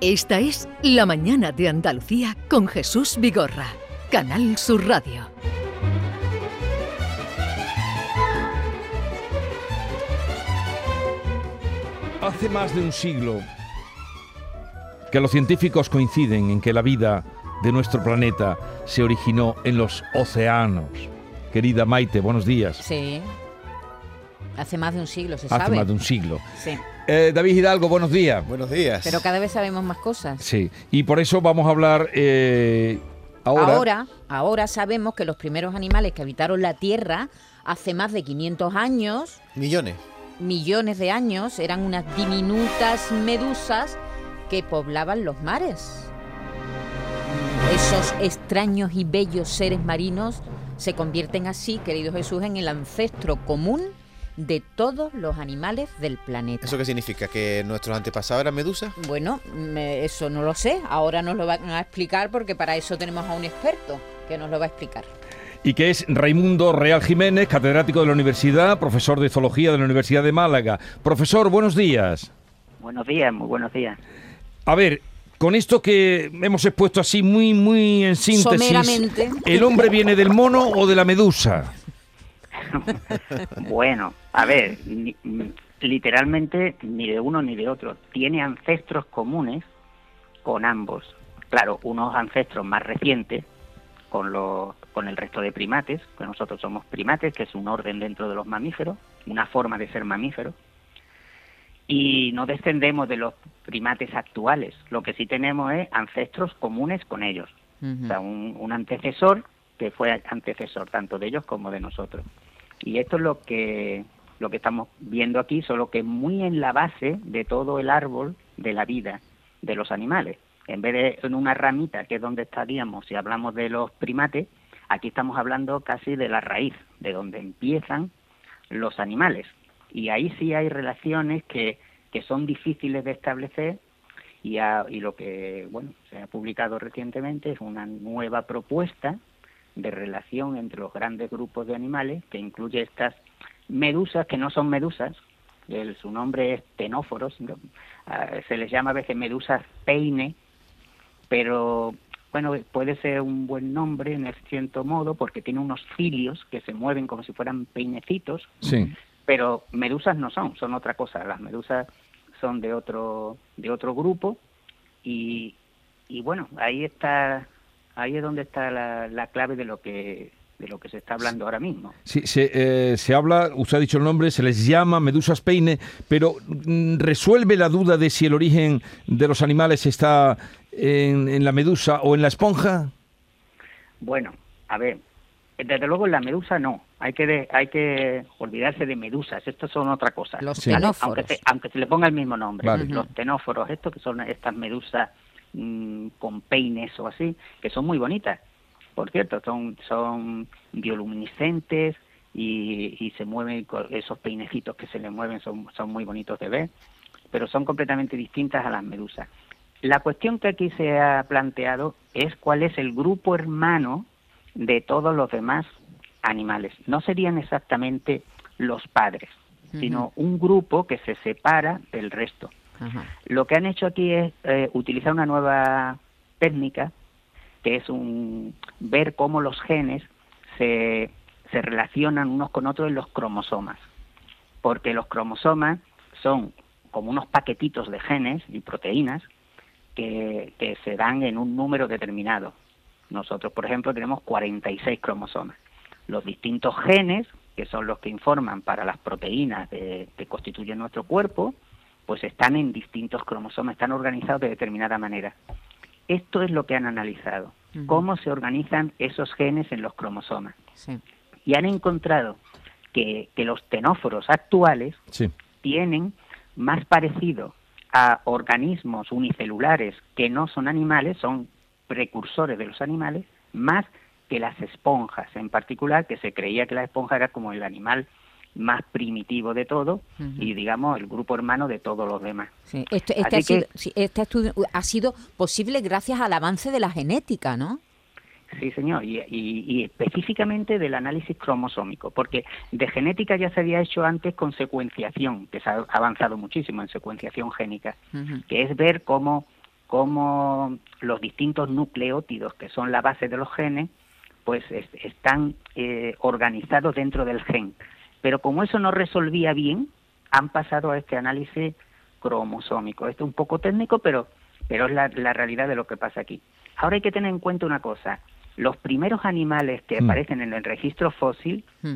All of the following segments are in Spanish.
Esta es La Mañana de Andalucía con Jesús Vigorra, Canal Sur Radio. Hace más de un siglo que los científicos coinciden en que la vida de nuestro planeta se originó en los océanos. Querida Maite, buenos días. Sí. Hace más de un siglo, se Hace sabe. más de un siglo. Sí. Eh, David Hidalgo, buenos días. Buenos días. Pero cada vez sabemos más cosas. Sí, y por eso vamos a hablar eh, ahora. ahora, ahora sabemos que los primeros animales que habitaron la Tierra hace más de 500 años, Millones. millones de años, eran unas diminutas medusas que poblaban los mares. Esos extraños y bellos seres marinos se convierten así, querido Jesús, en el ancestro común de todos los animales del planeta. ¿Eso qué significa? ¿Que nuestros antepasados eran medusas? Bueno, me- eso no lo sé. Ahora nos lo van a explicar porque para eso tenemos a un experto que nos lo va a explicar. Y que es Raimundo Real Jiménez, catedrático de la universidad, profesor de zoología de la Universidad de Málaga. Profesor, buenos días. Buenos días, muy buenos días. A ver, con esto que hemos expuesto así muy, muy en síntesis, Someramente. ¿el hombre viene del mono o de la medusa? Bueno, a ver, ni- literalmente ni de uno ni de otro. Tiene ancestros comunes con ambos. Claro, unos ancestros más recientes con, los, con el resto de primates, que nosotros somos primates, que es un orden dentro de los mamíferos, una forma de ser mamífero. Y no descendemos de los primates actuales. Lo que sí tenemos es ancestros comunes con ellos. O sea, un, un antecesor que fue antecesor tanto de ellos como de nosotros. Y esto es lo que lo que estamos viendo aquí, solo que muy en la base de todo el árbol de la vida de los animales. En vez de en una ramita, que es donde estaríamos si hablamos de los primates, aquí estamos hablando casi de la raíz, de donde empiezan los animales. Y ahí sí hay relaciones que, que son difíciles de establecer y, a- y lo que bueno se ha publicado recientemente es una nueva propuesta de relación entre los grandes grupos de animales que incluye estas medusas que no son medusas el- su nombre es tenóforos. Ah, se les llama a veces medusas peine pero bueno puede ser un buen nombre en cierto modo porque tiene unos cilios que se mueven como si fueran peinecitos Sí. pero medusas no son, son otra cosa. Las medusas son de otro de otro grupo y, y bueno, ahí está ahí es donde está la, la clave de lo que de lo que se está hablando ahora mismo. Sí, se, eh, se habla, usted ha dicho el nombre, se les llama medusas peine, pero mm, ¿resuelve la duda de si el origen de los animales está en, en la medusa o en la esponja? Bueno, a ver, desde luego en la medusa no, hay que de- hay que olvidarse de medusas, estos son otra cosa. Los tenóforos. Aunque se, aunque se le ponga el mismo nombre, Vale. los tenóforos, estos que son estas medusas mm, con peines o así, que son muy bonitas. Por cierto, son, son bioluminiscentes y, y se mueven con esos peinecitos que se le mueven, son, son muy bonitos de ver, pero son completamente distintas a las medusas. La cuestión que aquí se ha planteado es cuál es el grupo hermano de todos los demás animales. No serían exactamente los padres, sino un grupo que se separa del resto. Lo que han hecho aquí es eh, utilizar una nueva técnica, que es un ver cómo los genes se, se relacionan unos con otros en los cromosomas. Porque los cromosomas son como unos paquetitos de genes y proteínas que, que se dan en un número determinado. Nosotros, por ejemplo, tenemos 46 cromosomas. Los distintos genes, que son los que informan para las proteínas de- que constituyen nuestro cuerpo, pues están en distintos cromosomas, están organizados de determinada manera. Esto es lo que han analizado, cómo se organizan esos genes en los cromosomas. Sí. Y han encontrado que, que los tenóforos actuales Sí. tienen más parecido a organismos unicelulares que no son animales, son precursores de los animales, más que las esponjas en particular, que se creía que la esponja era como el animal más primitivo de todo y digamos el grupo hermano de todos los demás. Sí, Este, este Así ha sido, que- sí, este estudio ha sido posible gracias al avance de la genética, ¿no? Sí, señor, y, y- y específicamente del análisis cromosómico, porque de genética ya se había hecho antes con secuenciación, que se ha avanzado muchísimo en secuenciación génica, que es ver cómo, cómo los distintos nucleótidos, que son la base de los genes, pues están eh, organizados dentro del gen. Pero como eso no resolvía bien, han pasado a este análisis cromosómico. Esto es un poco técnico, pero, pero es la, realidad de lo que pasa aquí. Ahora hay que tener en cuenta una cosa. Los primeros animales que mm. aparecen en el registro fósil mm.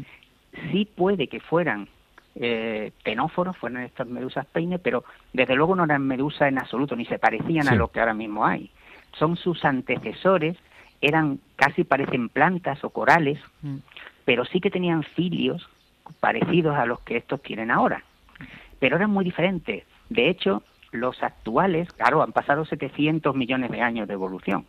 sí puede que fueran eh, tenóforos, fueran estas medusas peine, pero desde luego no eran medusas en absoluto, ni se parecían a lo que ahora mismo hay. Son sus antecesores, eran casi parecen plantas o corales, mm. pero sí que tenían filios parecidos a los que estos tienen ahora. Pero eran muy diferentes. De hecho, los actuales, claro, han pasado 700 millones de años de evolución.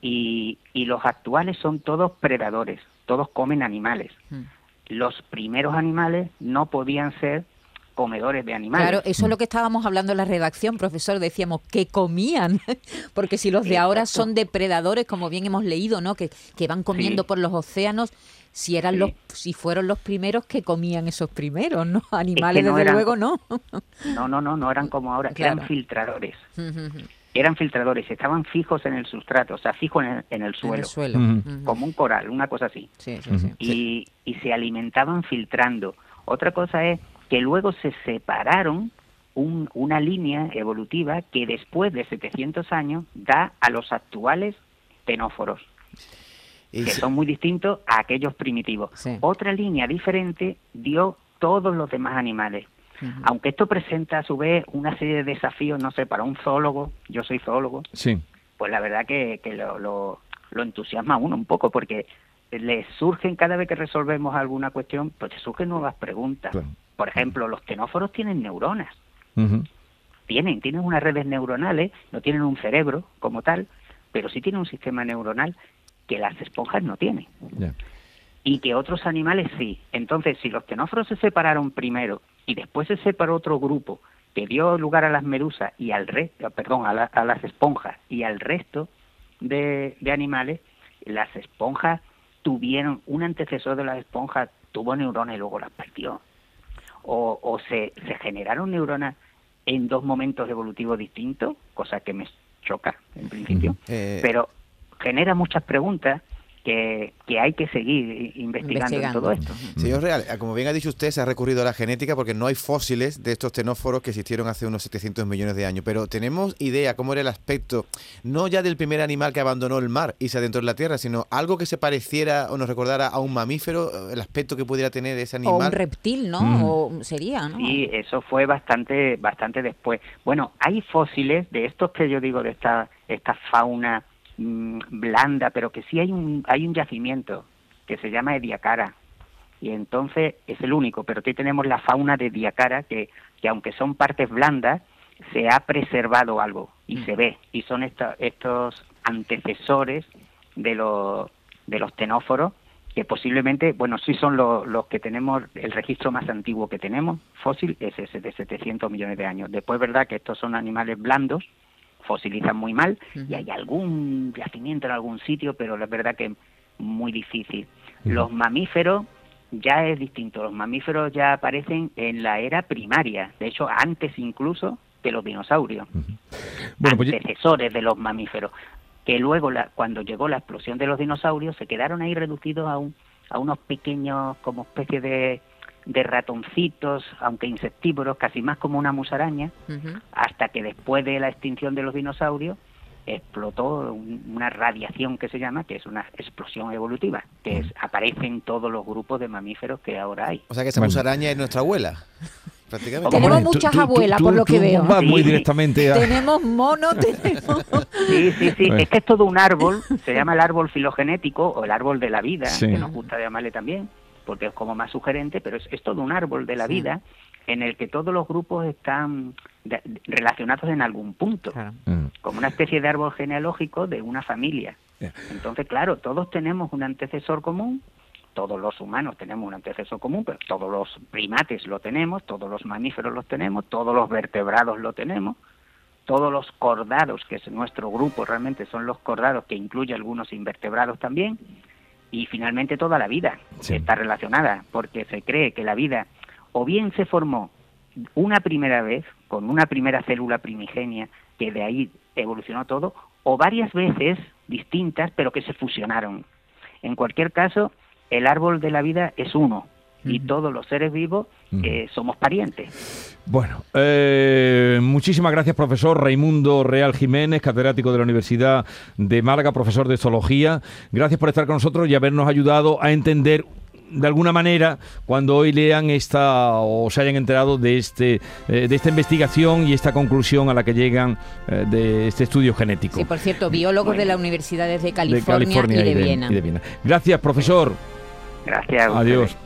Y, y, los actuales son todos predadores, todos comen animales. Mm. Los primeros animales no podían ser comedores de animales. Claro, eso es lo que estábamos hablando en la redacción, profesor. Decíamos que comían, porque si los de ahora son depredadores, como bien hemos leído, ¿no? Que, que van comiendo por los océanos, si eran los si fueron los primeros que comían esos primeros, ¿no? Animales desde luego no. No, no, no, no eran como ahora, eran filtradores. eran filtradores, estaban fijos en el sustrato, o sea, fijos en el, suelo, como un coral, una cosa así. y, y se alimentaban filtrando. Otra cosa es que luego se separaron un, una línea evolutiva que después de 700 años da a los actuales tenóforos que son muy distintos a aquellos primitivos. Otra línea diferente dio todos los demás animales. Aunque esto presenta a su vez una serie de desafíos, no sé, para un zoólogo, yo soy zoólogo, sí. pues la verdad que, que lo, lo, entusiasma a uno un poco, porque le surgen cada vez que resolvemos alguna cuestión, pues te surgen nuevas preguntas. Por ejemplo, los tenóforos tienen neuronas. Tienen, tienen unas redes neuronales, no tienen un cerebro como tal, pero sí tienen un sistema neuronal que las esponjas no tienen. Y que otros animales sí. Entonces, si los tenóforos se separaron primero y después se separó otro grupo que dio lugar a las medusas y al resto, perdón, a, a, las esponjas y al resto de, de animales, las esponjas tuvieron, un antecesor de las esponjas tuvo neuronas y luego las perdió. O, o se, se generaron neuronas en dos momentos evolutivos distintos, cosa que me choca en principio, eh, pero genera muchas preguntas que, hay que seguir investigando, en todo esto. Señor Real, como bien ha dicho usted, se ha recurrido a la genética porque no hay fósiles de estos tenóforos que existieron hace unos 700 millones de años, pero tenemos idea cómo era el aspecto, no ya del primer animal que abandonó el mar y se adentró en la tierra, sino algo que se pareciera o nos recordara a un mamífero, el aspecto que pudiera tener ese animal. O un reptil, ¿no? O sería, ¿no? Sí, eso fue bastante, bastante después. Bueno, hay fósiles de estos que yo digo, de esta, esta fauna Mm, blanda, pero que sí hay un, hay un yacimiento que se llama Ediacara. Y entonces es el único, pero aquí tenemos la fauna de Ediacara que, que aunque son partes blandas, se ha preservado algo y se mm. ve. Y son estos antecesores de los, de los tenóforos que posiblemente, bueno, sí son los que tenemos, el registro más antiguo que tenemos, fósil, es ese de 700 millones de años. Después, verdad que estos son animales blandos, fosilizan muy mal y hay algún yacimiento en algún sitio, pero la verdad que muy difícil. Los mamíferos ya es distinto, los mamíferos ya aparecen en la era primaria, de hecho antes incluso que los dinosaurios, bueno, pues antecesores de los mamíferos, que luego la, cuando llegó la explosión de los dinosaurios se quedaron ahí reducidos a, un, a unos pequeños como especie de de ratoncitos, aunque insectívoros, casi más como una musaraña, hasta que después de la extinción de los dinosaurios explotó una radiación que se llama, que es una explosión evolutiva, que es, aparece en todos los grupos de mamíferos que ahora hay. O sea que esa musaraña es nuestra abuela. Tenemos muchas abuelas, por lo que veo. muy directamente Tenemos monos, tenemos... Sí, sí, sí. Es que es todo un árbol, se llama el árbol filogenético o el árbol de la vida, que nos gusta llamarle también porque es como más sugerente, pero es, todo un árbol de la vida en el que todos los grupos están relacionados en algún punto, mm. como una especie de árbol genealógico de una familia. Entonces, claro, todos tenemos un antecesor común, todos los humanos tenemos un antecesor común, pero todos los primates lo tenemos, todos los mamíferos lo tenemos, todos los vertebrados lo tenemos, todos los cordados, que es nuestro grupo realmente son los cordados, que incluye algunos invertebrados también, y finalmente toda la vida está relacionada, porque se cree que la vida o bien se formó una primera vez con una primera célula primigenia que de ahí evolucionó todo, o varias veces distintas, pero que se fusionaron. En cualquier caso, el árbol de la vida es uno y todos los seres vivos eh, somos parientes. Bueno, eh, muchísimas gracias, profesor Raimundo Real Jiménez, catedrático de la Universidad de Málaga, profesor de zoología. Gracias por estar con nosotros y habernos ayudado a entender de alguna manera cuando hoy lean esta o se hayan enterado de este eh, de esta investigación y esta conclusión a la que llegan eh, de este estudio genético. Sí, por cierto, biólogos de las universidades de California, de California y, de Viena. y de Viena. Gracias, profesor. Gracias. Adiós.